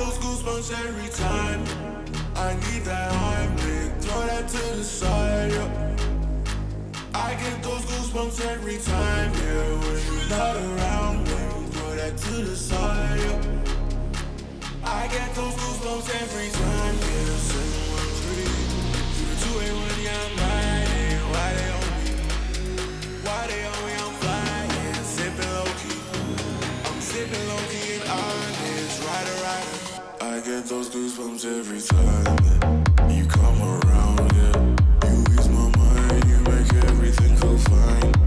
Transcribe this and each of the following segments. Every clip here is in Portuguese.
those goosebumps every time. I need that Heimlich, throw that to the side, yeah. I get those goosebumps every time, yeah. When you're not around, when you throw that to the side, yeah. I get those goosebumps every time, yeah. Seven, one, three, three, two, eight, one, yeah, get those goosebumps every time you come around, yeah. You ease my mind, you make everything feel fine.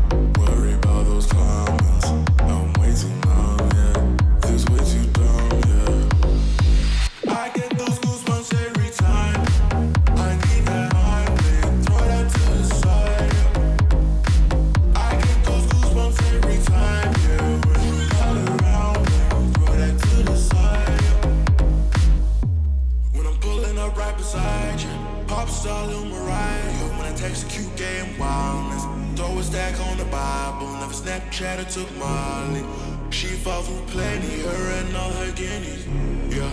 Or took Molly. She fought for plenty, her and all her guineas. Yeah,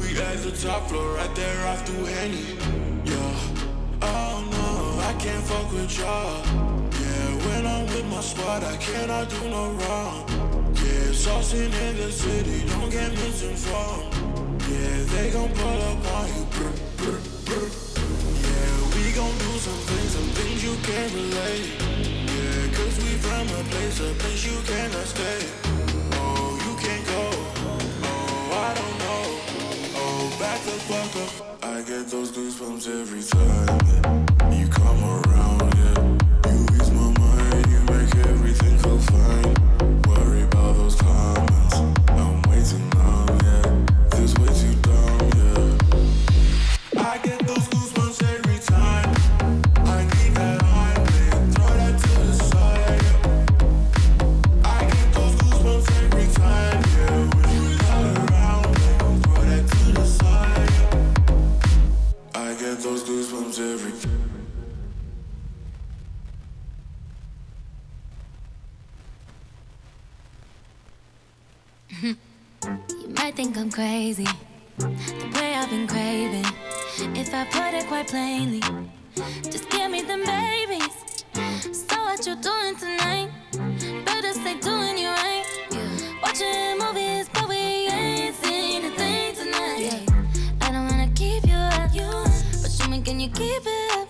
we at the top floor, right there off through Henny. Yeah, oh no, I can't fuck with y'all. Yeah, when I'm with my squad, I cannot do no wrong. Yeah, saucing in the city, don't get misinformed. Yeah, they gon' pull up on you. Brr, brr, brr. Yeah, we gon' do some things, some things you can't relate. Cause we from a place, a place you cannot stay. Oh, you can't go. Oh, I don't know. Oh, back the fuck up. I get those goosebumps every time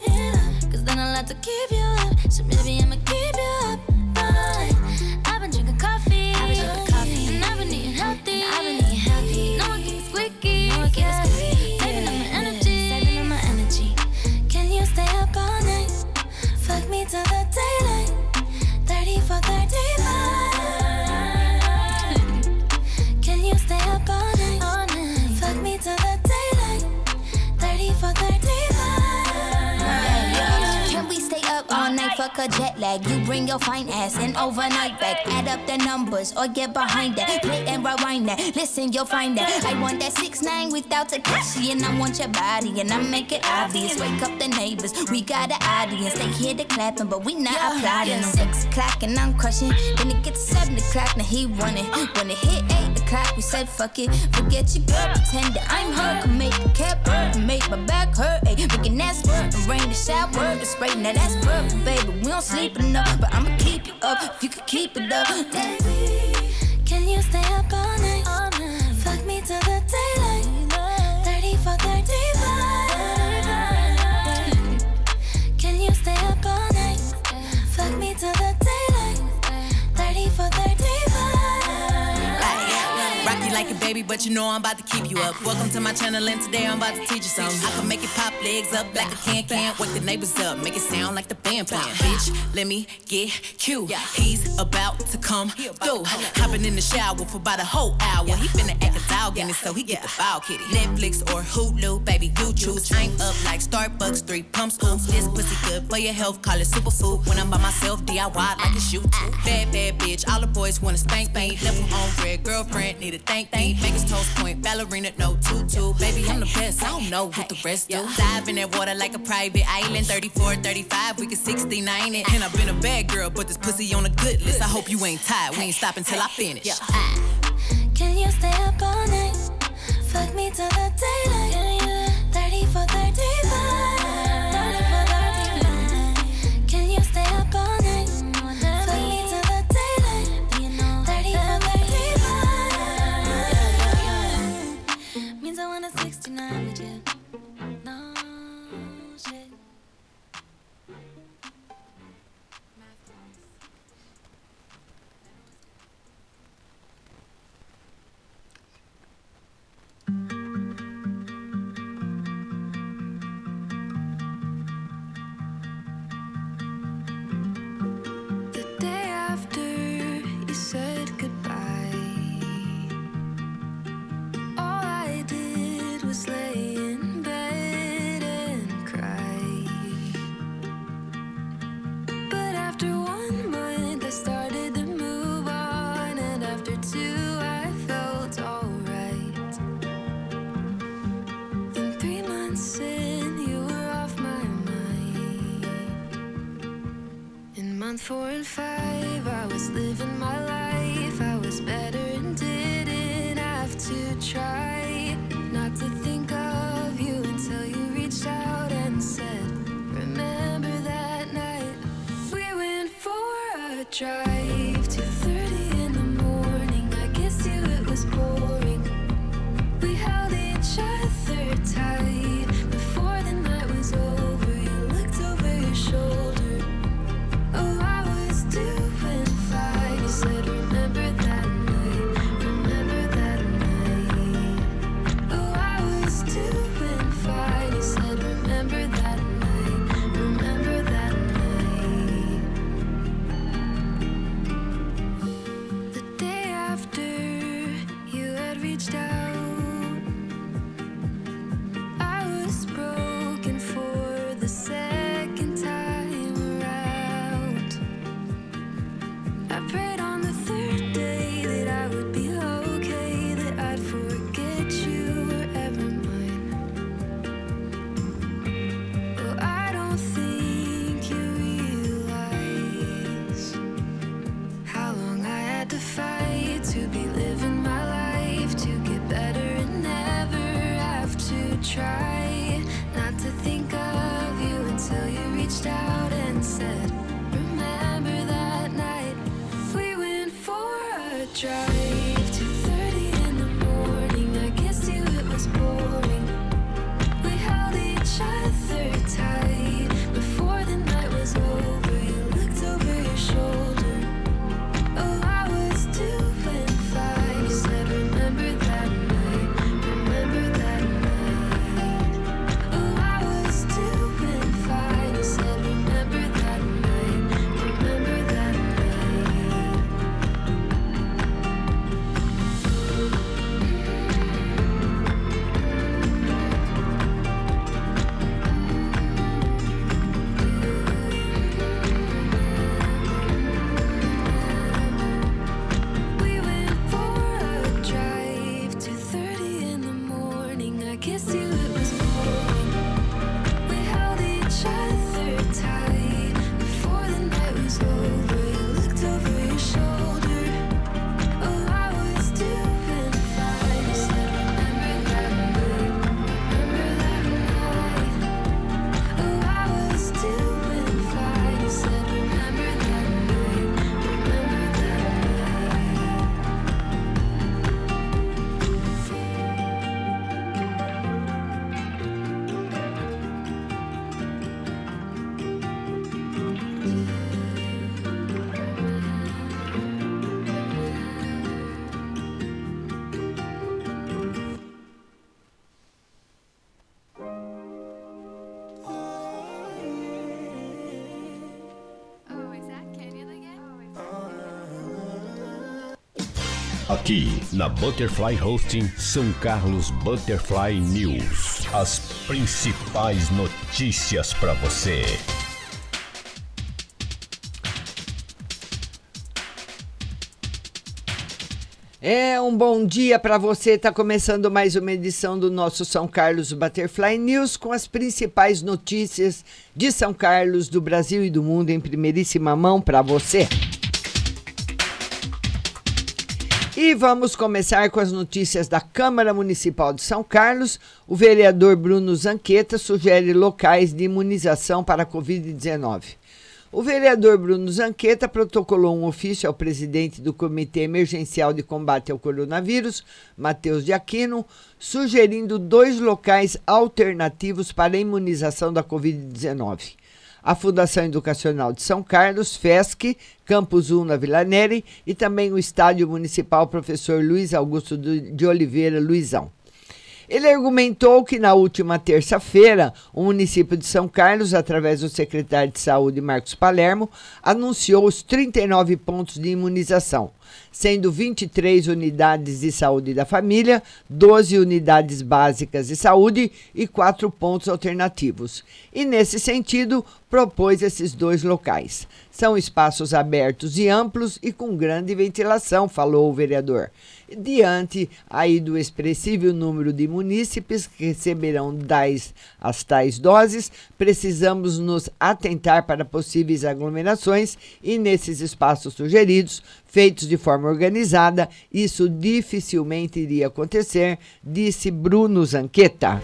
it up? Cause then I'll have to keep you up. So maybe I'ma keep you up. Fine. Fuck a jet lag. You bring your fine ass in overnight back. Add up the numbers or get behind that. Play and rewind that. Listen, you'll find that. I want that six nine without Takashi, and I want your body, and I make it obvious. Wake up the neighbors. We got an audience. They hear the clapping, but we not applauding. Six o'clock and I'm crushing. Then it gets seven o'clock, now he running. When it hit eight o'clock, we said fuck it. Forget your girl, pretend that I'm her. Can make the cap hurt, make my back hurt. Rain the shower, the spray. Now that's perfect, baby. We don't sleep enough, but I'ma keep you up if you can keep it up. Baby, can you stay up all night? All night. Fuck me till the baby, but you know I'm about to keep you up. Welcome to my channel, and today I'm about to teach you something. I can make it pop legs up like a can can. Wake the neighbors up, make it sound like the band playing. Bitch, let me get cute. He's about to come through. Hopping in the shower for about a whole hour. He finna act a dog in it, so he get the foul kitty. Netflix or Hulu, baby, you choose. I'm up like Starbucks, three pumps, oops. This pussy good for your health, call it superfood. When I'm by myself, DIY like a shoot. Bad, bad bitch, all the boys wanna spank, bang. Left them on red girlfriend need a thank me. Vegas toes point, ballerina, no tutu. Baby, I'm the best, I don't know what the rest do. Dive in that water like a private island. 34, 35, we can 69 it. And I've been a bad girl, but this pussy on a good list. I hope you ain't tired, we ain't stopping till I finish. Can you stay up all night? Fuck me till the daylight. try. Aqui na Butterfly Hosting São Carlos Butterfly News. As principais notícias para você. É um bom dia para você. Está começando mais uma edição do nosso São Carlos Butterfly News com as principais notícias de São Carlos, do Brasil e do mundo em primeiríssima mão para você. E vamos começar com as notícias da Câmara Municipal de São Carlos. O vereador Bruno Zanqueta sugere locais de imunização para a Covid-19. O vereador Bruno Zanqueta protocolou um ofício ao presidente do Comitê Emergencial de Combate ao Coronavírus, Matheus de Aquino, sugerindo dois locais alternativos para a imunização da Covid-19. A Fundação Educacional de São Carlos, FESC, Campus 1 na Vila Neri e também o Estádio Municipal Professor Luiz Augusto de Oliveira Luizão. Ele argumentou que na última terça-feira, o município de São Carlos, através do secretário de Saúde Marcos Palermo, anunciou os 39 pontos de imunização, sendo 23 unidades de saúde da família, 12 unidades básicas de saúde e 4 pontos alternativos. E nesse sentido, propôs esses dois locais. São espaços abertos e amplos e com grande ventilação, falou o vereador diante aí do expressivo número de munícipes que receberão das, as tais doses, precisamos nos atentar para possíveis aglomerações e nesses espaços sugeridos, feitos de forma organizada, isso dificilmente iria acontecer, disse Bruno Zanqueta.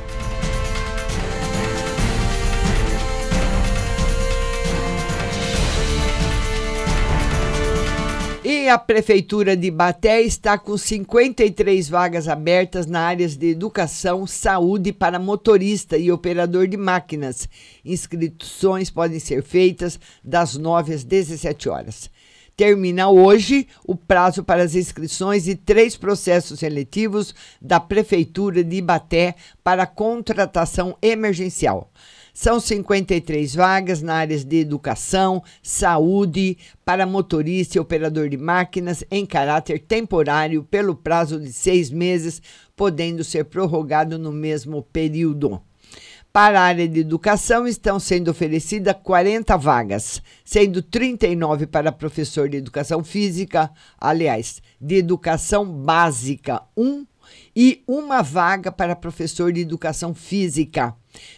E a Prefeitura de Baté está com 53 vagas abertas na áreas de educação, saúde para motorista e operador de máquinas. Inscrições podem ser feitas das 9 às 17 horas. Termina hoje o prazo para as inscrições de três processos seletivos da Prefeitura de Ibaté para contratação emergencial. São 53 vagas na áreas de educação, saúde, para motorista e operador de máquinas em caráter temporário pelo prazo de seis meses, podendo ser prorrogado no mesmo período. Para a área de educação, estão sendo oferecidas 40 vagas, sendo 39 para professor de educação física, aliás, de educação básica 1 e uma vaga para professor de educação física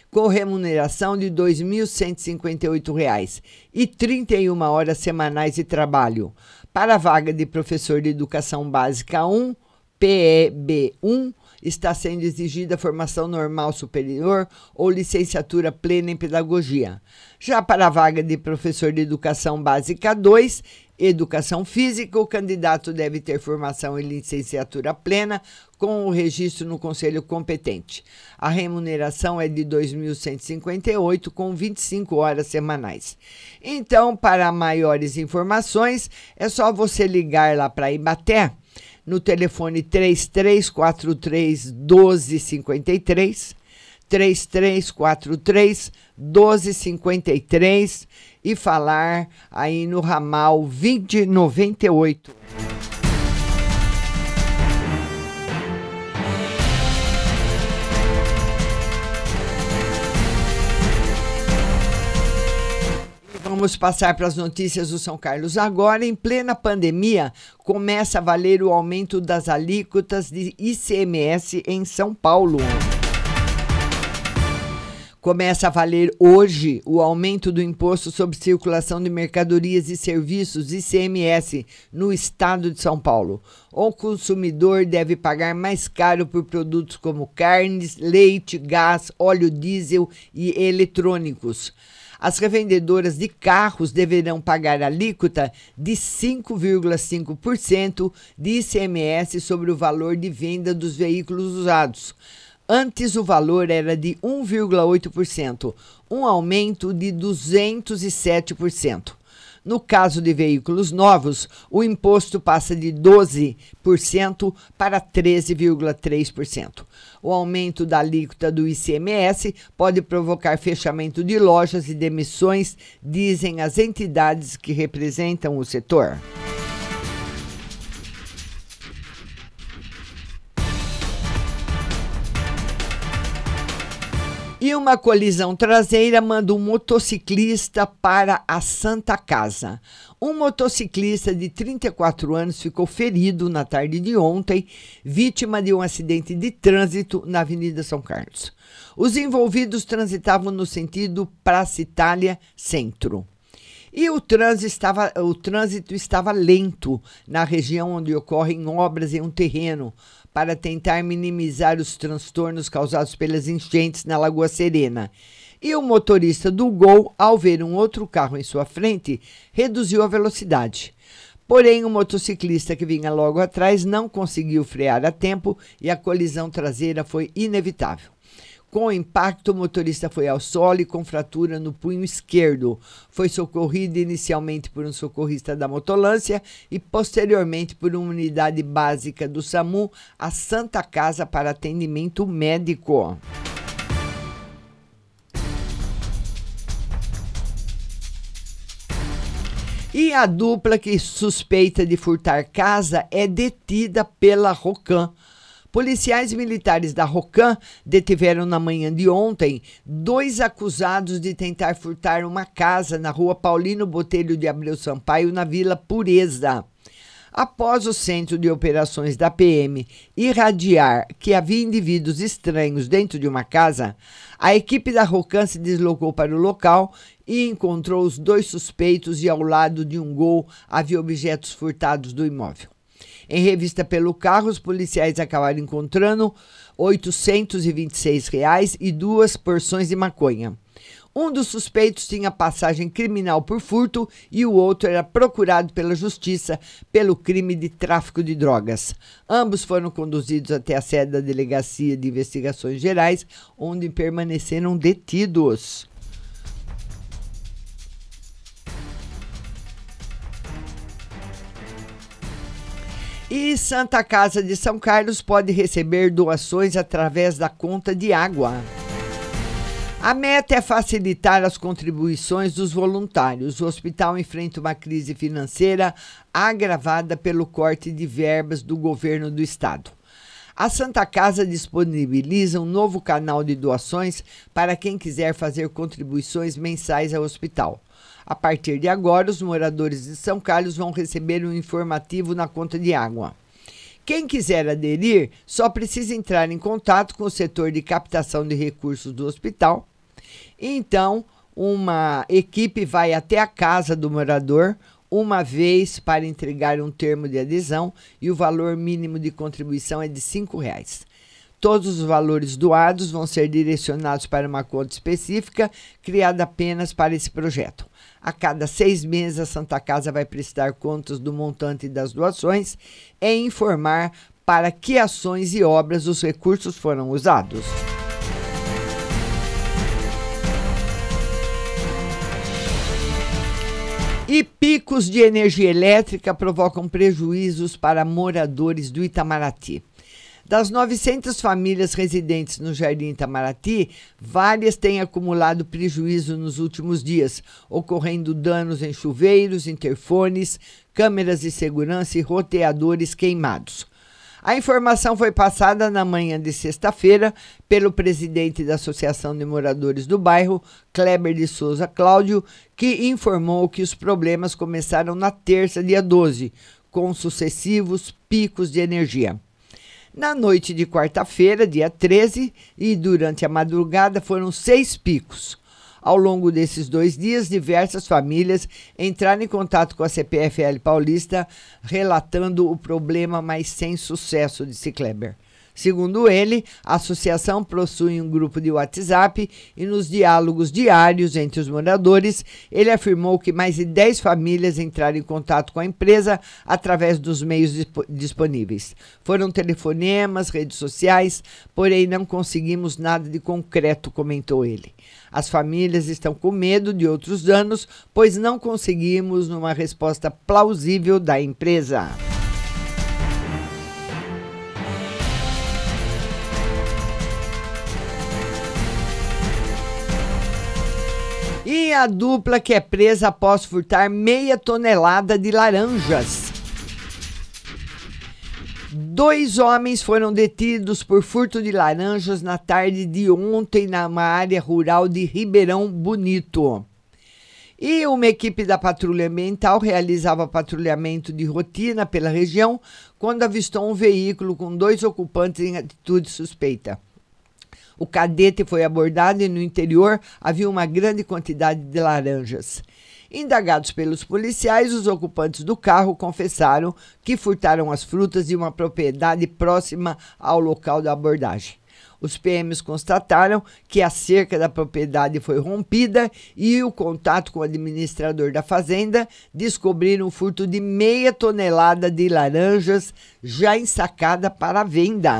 com remuneração de R$ 2.158 e 31 horas semanais de trabalho. Para a vaga de professor de Educação Básica 1, PEB1, está sendo exigida formação normal superior ou licenciatura plena em pedagogia. Já para a vaga de professor de Educação Básica 2, Educação Física, o candidato deve ter formação em licenciatura plena com o registro no conselho competente. A remuneração é de R$ 2.158 com 25 horas semanais. Então, para maiores informações, é só você ligar lá para Ibaté no telefone 3343 1253 3343 1253 e falar aí no ramal 2098. Vamos passar para as notícias do São Carlos agora. Em plena pandemia, começa a valer o aumento das alíquotas de ICMS em São Paulo. Começa a valer hoje o aumento do imposto sobre circulação de mercadorias e serviços ICMS no estado de São Paulo. O consumidor deve pagar mais caro por produtos como carnes, leite, gás, óleo diesel e eletrônicos. As revendedoras de carros deverão pagar alíquota de 5,5% de ICMS sobre o valor de venda dos veículos usados. Antes o valor era de 1,8%, um aumento de 207%. No caso de veículos novos, o imposto passa de 12% para 13,3%. O aumento da alíquota do ICMS pode provocar fechamento de lojas e demissões, dizem as entidades que representam o setor. E uma colisão traseira manda um motociclista para a Santa Casa. Um motociclista de 34 anos ficou ferido na tarde de ontem, vítima de um acidente de trânsito na Avenida São Carlos. Os envolvidos transitavam no sentido Praça Itália Centro. E o trânsito, estava, o trânsito estava lento na região onde ocorrem obras em um terreno para tentar minimizar os transtornos causados pelas enchentes na Lagoa Serena. E o motorista do Gol, ao ver um outro carro em sua frente, reduziu a velocidade. Porém, o motociclista que vinha logo atrás não conseguiu frear a tempo e a colisão traseira foi inevitável. Com o impacto, o motorista foi ao solo e com fratura no punho esquerdo. Foi socorrido inicialmente por um socorrista da motolância e posteriormente por uma unidade básica do SAMU à Santa Casa para atendimento médico. E a dupla que suspeita de furtar casa é detida pela Rocan. Policiais militares da Rocan detiveram na manhã de ontem dois acusados de tentar furtar uma casa na rua Paulino Botelho de Abreu Sampaio, na Vila Pureza. Após o centro de operações da PM irradiar que havia indivíduos estranhos dentro de uma casa, a equipe da Rocan se deslocou para o local e encontrou os dois suspeitos e ao lado de um gol havia objetos furtados do imóvel. Em revista pelo carro, os policiais acabaram encontrando 826 reais e duas porções de maconha. Um dos suspeitos tinha passagem criminal por furto e o outro era procurado pela justiça pelo crime de tráfico de drogas. Ambos foram conduzidos até a sede da Delegacia de Investigações Gerais, onde permaneceram detidos. E Santa Casa de São Carlos pode receber doações através da conta de água. A meta é facilitar as contribuições dos voluntários. O hospital enfrenta uma crise financeira agravada pelo corte de verbas do governo do estado. A Santa Casa disponibiliza um novo canal de doações para quem quiser fazer contribuições mensais ao hospital. A partir de agora, os moradores de São Carlos vão receber um informativo na conta de água. Quem quiser aderir só precisa entrar em contato com o setor de captação de recursos do hospital. Então, uma equipe vai até a casa do morador uma vez para entregar um termo de adesão e o valor mínimo de contribuição é de R$ reais. Todos os valores doados vão ser direcionados para uma conta específica criada apenas para esse projeto. A cada seis meses, a Santa Casa vai prestar contas do montante das doações e informar para que ações e obras os recursos foram usados. E picos de energia elétrica provocam prejuízos para moradores do Itamaraty. Das 900 famílias residentes no Jardim Itamaraty, várias têm acumulado prejuízo nos últimos dias, ocorrendo danos em chuveiros, interfones, câmeras de segurança e roteadores queimados. A informação foi passada na manhã de sexta-feira pelo presidente da Associação de Moradores do Bairro, Kleber de Souza Cláudio, que informou que os problemas começaram na terça, dia 12, com sucessivos picos de energia. Na noite de quarta-feira, dia 13, e durante a madrugada foram seis picos. Ao longo desses dois dias, diversas famílias entraram em contato com a CPFL Paulista, relatando o problema, mas sem sucesso, disse Kleber. Segundo ele, a associação possui um grupo de WhatsApp e nos diálogos diários entre os moradores, ele afirmou que mais de 10 famílias entraram em contato com a empresa através dos meios disponíveis. Foram telefonemas, redes sociais, porém não conseguimos nada de concreto, comentou ele. As famílias estão com medo de outros danos, pois não conseguimos uma resposta plausível da empresa. A dupla que é presa após furtar meia tonelada de laranjas. Dois homens foram detidos por furto de laranjas na tarde de ontem na área rural de Ribeirão Bonito. E uma equipe da Patrulha Ambiental realizava patrulhamento de rotina pela região quando avistou um veículo com dois ocupantes em atitude suspeita. O cadete foi abordado e no interior havia uma grande quantidade de laranjas. Indagados pelos policiais, os ocupantes do carro confessaram que furtaram as frutas de uma propriedade próxima ao local da abordagem. Os PMs constataram que a cerca da propriedade foi rompida e o contato com o administrador da fazenda descobriram o furto de meia tonelada de laranjas já ensacada para venda.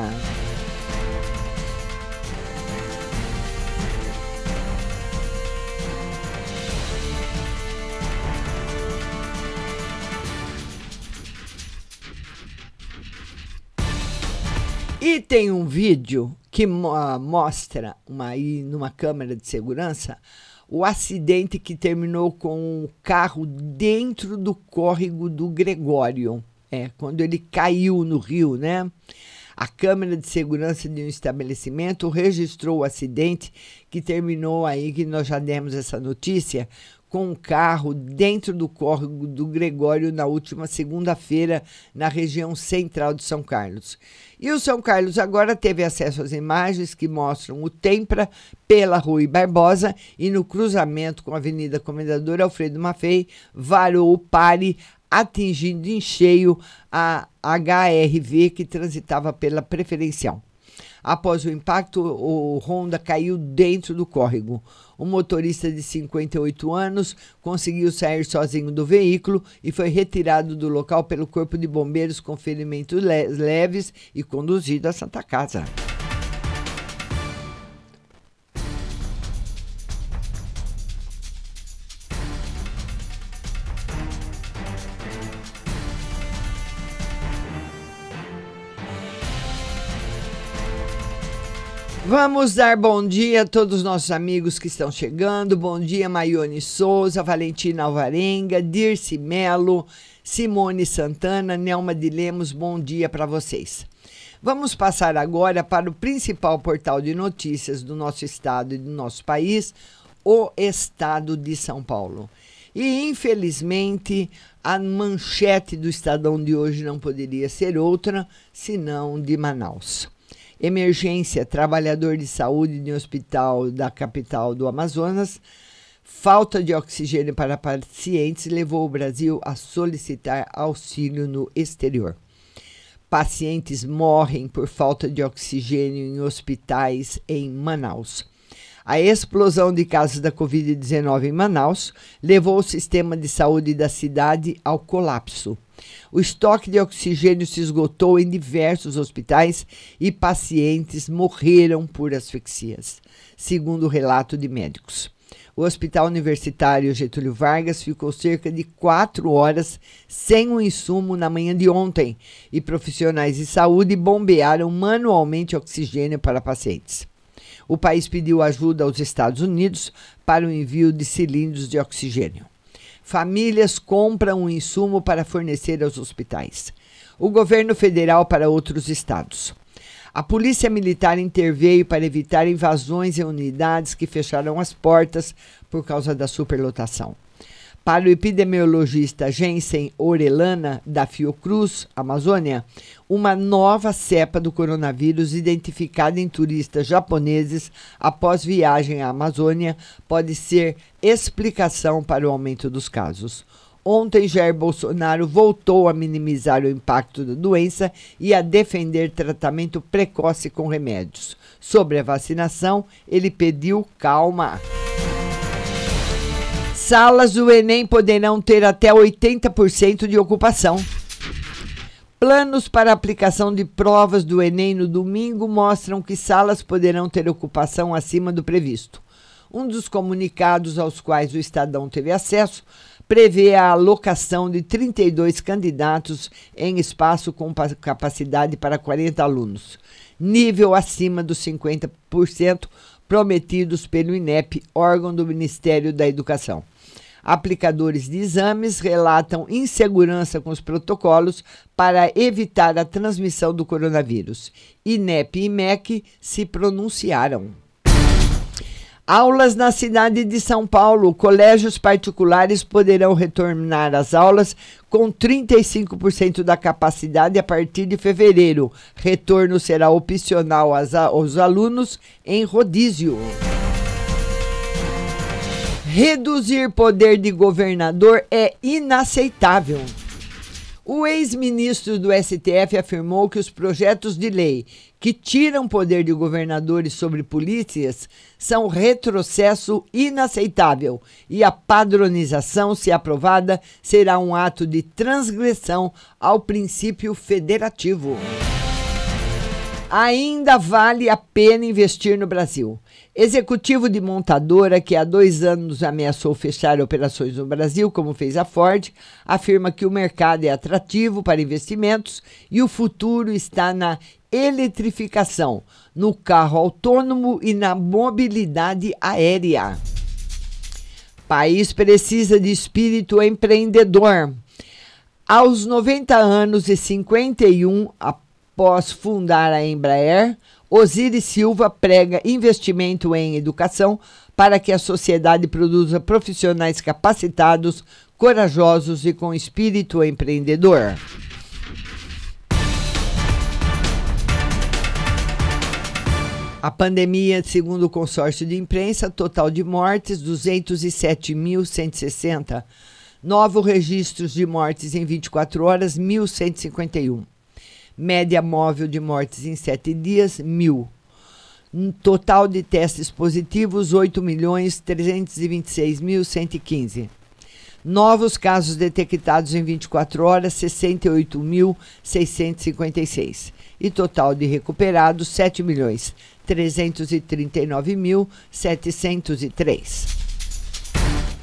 E tem um vídeo que mo mostra uma, aí numa câmera de segurança o acidente que terminou com um carro dentro do córrego do Gregório. É, quando ele caiu no rio, né? A câmera de segurança de um estabelecimento registrou o acidente que terminou aí, que nós já demos essa notícia, com um carro dentro do córrego do Gregório na última segunda-feira, na região central de São Carlos. E o São Carlos agora teve acesso às imagens que mostram o Tempra pela Rui Barbosa e no cruzamento com a Avenida Comendador Alfredo Maffei, varou o pare atingindo em cheio a HRV que transitava pela preferencial. Após o impacto, o Honda caiu dentro do córrego. O motorista de 58 anos conseguiu sair sozinho do veículo e foi retirado do local pelo Corpo de Bombeiros com ferimentos leves e conduzido à Santa Casa. Vamos dar bom dia a todos os nossos amigos que estão chegando. Bom dia, Maione Souza, Valentina Alvarenga, Dirce Melo, Simone Santana, Nelma de Lemos. Bom dia para vocês. Vamos passar agora para o principal portal de notícias do nosso estado e do nosso país, o Estado de São Paulo. E, infelizmente, a manchete do Estadão de hoje não poderia ser outra senão de Manaus. Emergência, trabalhador de saúde de um hospital da capital do Amazonas. Falta de oxigênio para pacientes levou o Brasil a solicitar auxílio no exterior. Pacientes morrem por falta de oxigênio em hospitais em Manaus. A explosão de casos da Covid-19 em Manaus levou o sistema de saúde da cidade ao colapso. O estoque de oxigênio se esgotou em diversos hospitais e pacientes morreram por asfixias, segundo o relato de médicos. O Hospital Universitário Getúlio Vargas ficou cerca de quatro horas sem o um insumo na manhã de ontem e profissionais de saúde bombearam manualmente oxigênio para pacientes. O país pediu ajuda aos Estados Unidos para o envio de cilindros de oxigênio. Famílias compram um insumo para fornecer aos hospitais. O governo federal para outros estados. A polícia militar interveio para evitar invasões em unidades que fecharam as portas por causa da superlotação. Para o epidemiologista Jensen Orelana, da Fiocruz, Amazônia, uma nova cepa do coronavírus identificada em turistas japoneses após viagem à Amazônia pode ser explicação para o aumento dos casos. Ontem, Jair Bolsonaro voltou a minimizar o impacto da doença e a defender tratamento precoce com remédios. Sobre a vacinação, ele pediu calma. Salas do Enem poderão ter até 80% de ocupação. Planos para aplicação de provas do Enem no domingo mostram que salas poderão ter ocupação acima do previsto. Um dos comunicados aos quais o Estadão teve acesso prevê a alocação de 32 candidatos em espaço com capacidade para 40 alunos, nível acima dos 50% prometidos pelo INEP, órgão do Ministério da Educação. Aplicadores de exames relatam insegurança com os protocolos para evitar a transmissão do coronavírus. INEP e MEC se pronunciaram. Aulas na cidade de São Paulo. Colégios particulares poderão retornar às aulas com 35% da capacidade a partir de fevereiro. Retorno será opcional aos alunos em rodízio. Reduzir poder de governador é inaceitável. O ex-ministro do STF afirmou que os projetos de lei que tiram poder de governadores sobre polícias são retrocesso inaceitável e a padronização, se aprovada, será um ato de transgressão ao princípio federativo. Ainda vale a pena investir no Brasil. Executivo de montadora que há dois anos ameaçou fechar operações no Brasil, como fez a Ford, afirma que o mercado é atrativo para investimentos e o futuro está na eletrificação, no carro autônomo e na mobilidade aérea. País precisa de espírito empreendedor. Aos 90 anos e 51, após fundar a Embraer, Osiris Silva prega investimento em educação para que a sociedade produza profissionais capacitados, corajosos e com espírito empreendedor. A pandemia, segundo o consórcio de imprensa, total de mortes 207.160. Novos registros de mortes em 24 horas 1.151. Média móvel de mortes em 7 dias 1.000. Total de testes positivos 8.326.115. Novos casos detectados em 24 horas 68.656 e total de recuperados 7 milhões 339.703.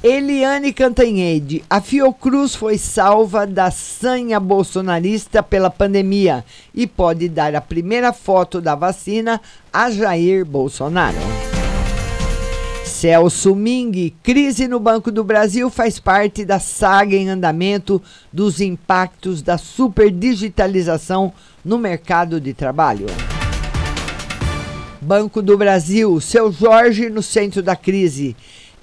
Eliane Cantanhede, a Fiocruz foi salva da sanha bolsonarista pela pandemia e pode dar a primeira foto da vacina a Jair Bolsonaro. Celso Ming, crise no Banco do Brasil faz parte da saga em andamento dos impactos da superdigitalização no mercado de trabalho. Banco do Brasil, seu Jorge no centro da crise.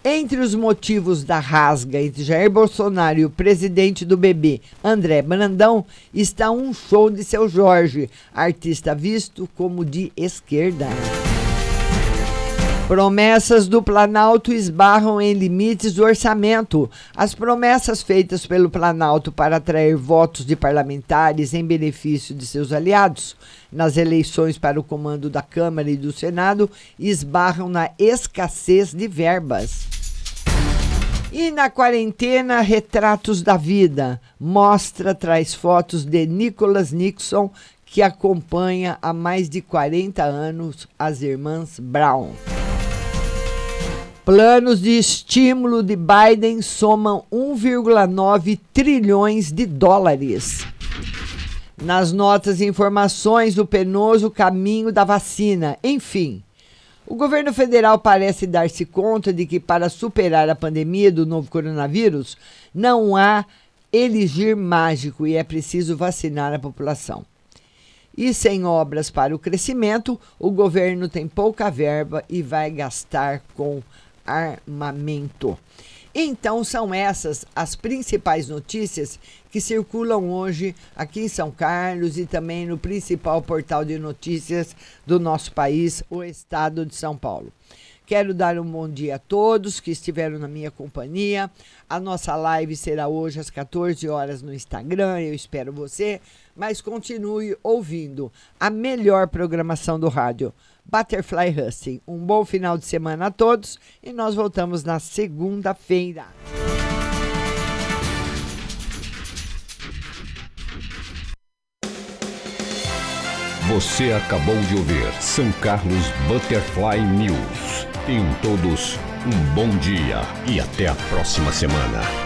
Entre os motivos da rasga entre Jair Bolsonaro e o presidente do BB, André Brandão, está um show de seu Jorge, artista visto como de esquerda. Promessas do Planalto esbarram em limites do orçamento. As promessas feitas pelo Planalto para atrair votos de parlamentares em benefício de seus aliados nas eleições para o comando da Câmara e do Senado esbarram na escassez de verbas. E na quarentena, retratos da vida. Mostra traz fotos de Nicholas Nixon, que acompanha há mais de 40 anos as irmãs Brown. Planos de estímulo de Biden somam 1,9 trilhões de dólares. Nas notas e informações do penoso caminho da vacina. Enfim, o governo federal parece dar-se conta de que, para superar a pandemia do novo coronavírus, não há elegir mágico e é preciso vacinar a população. E sem obras para o crescimento, o governo tem pouca verba e vai gastar com armamento. Então, são essas as principais notícias que circulam hoje aqui em São Carlos e também no principal portal de notícias do nosso país, o Estado de São Paulo. Quero dar um bom dia a todos que estiveram na minha companhia. A nossa live será hoje às 14 horas no Instagram. Eu espero você, mas continue ouvindo a melhor programação do rádio. Butterfly Husting. Um bom final de semana a todos e nós voltamos na segunda-feira. Você acabou de ouvir São Carlos Butterfly News. Tenham todos um bom dia e até a próxima semana.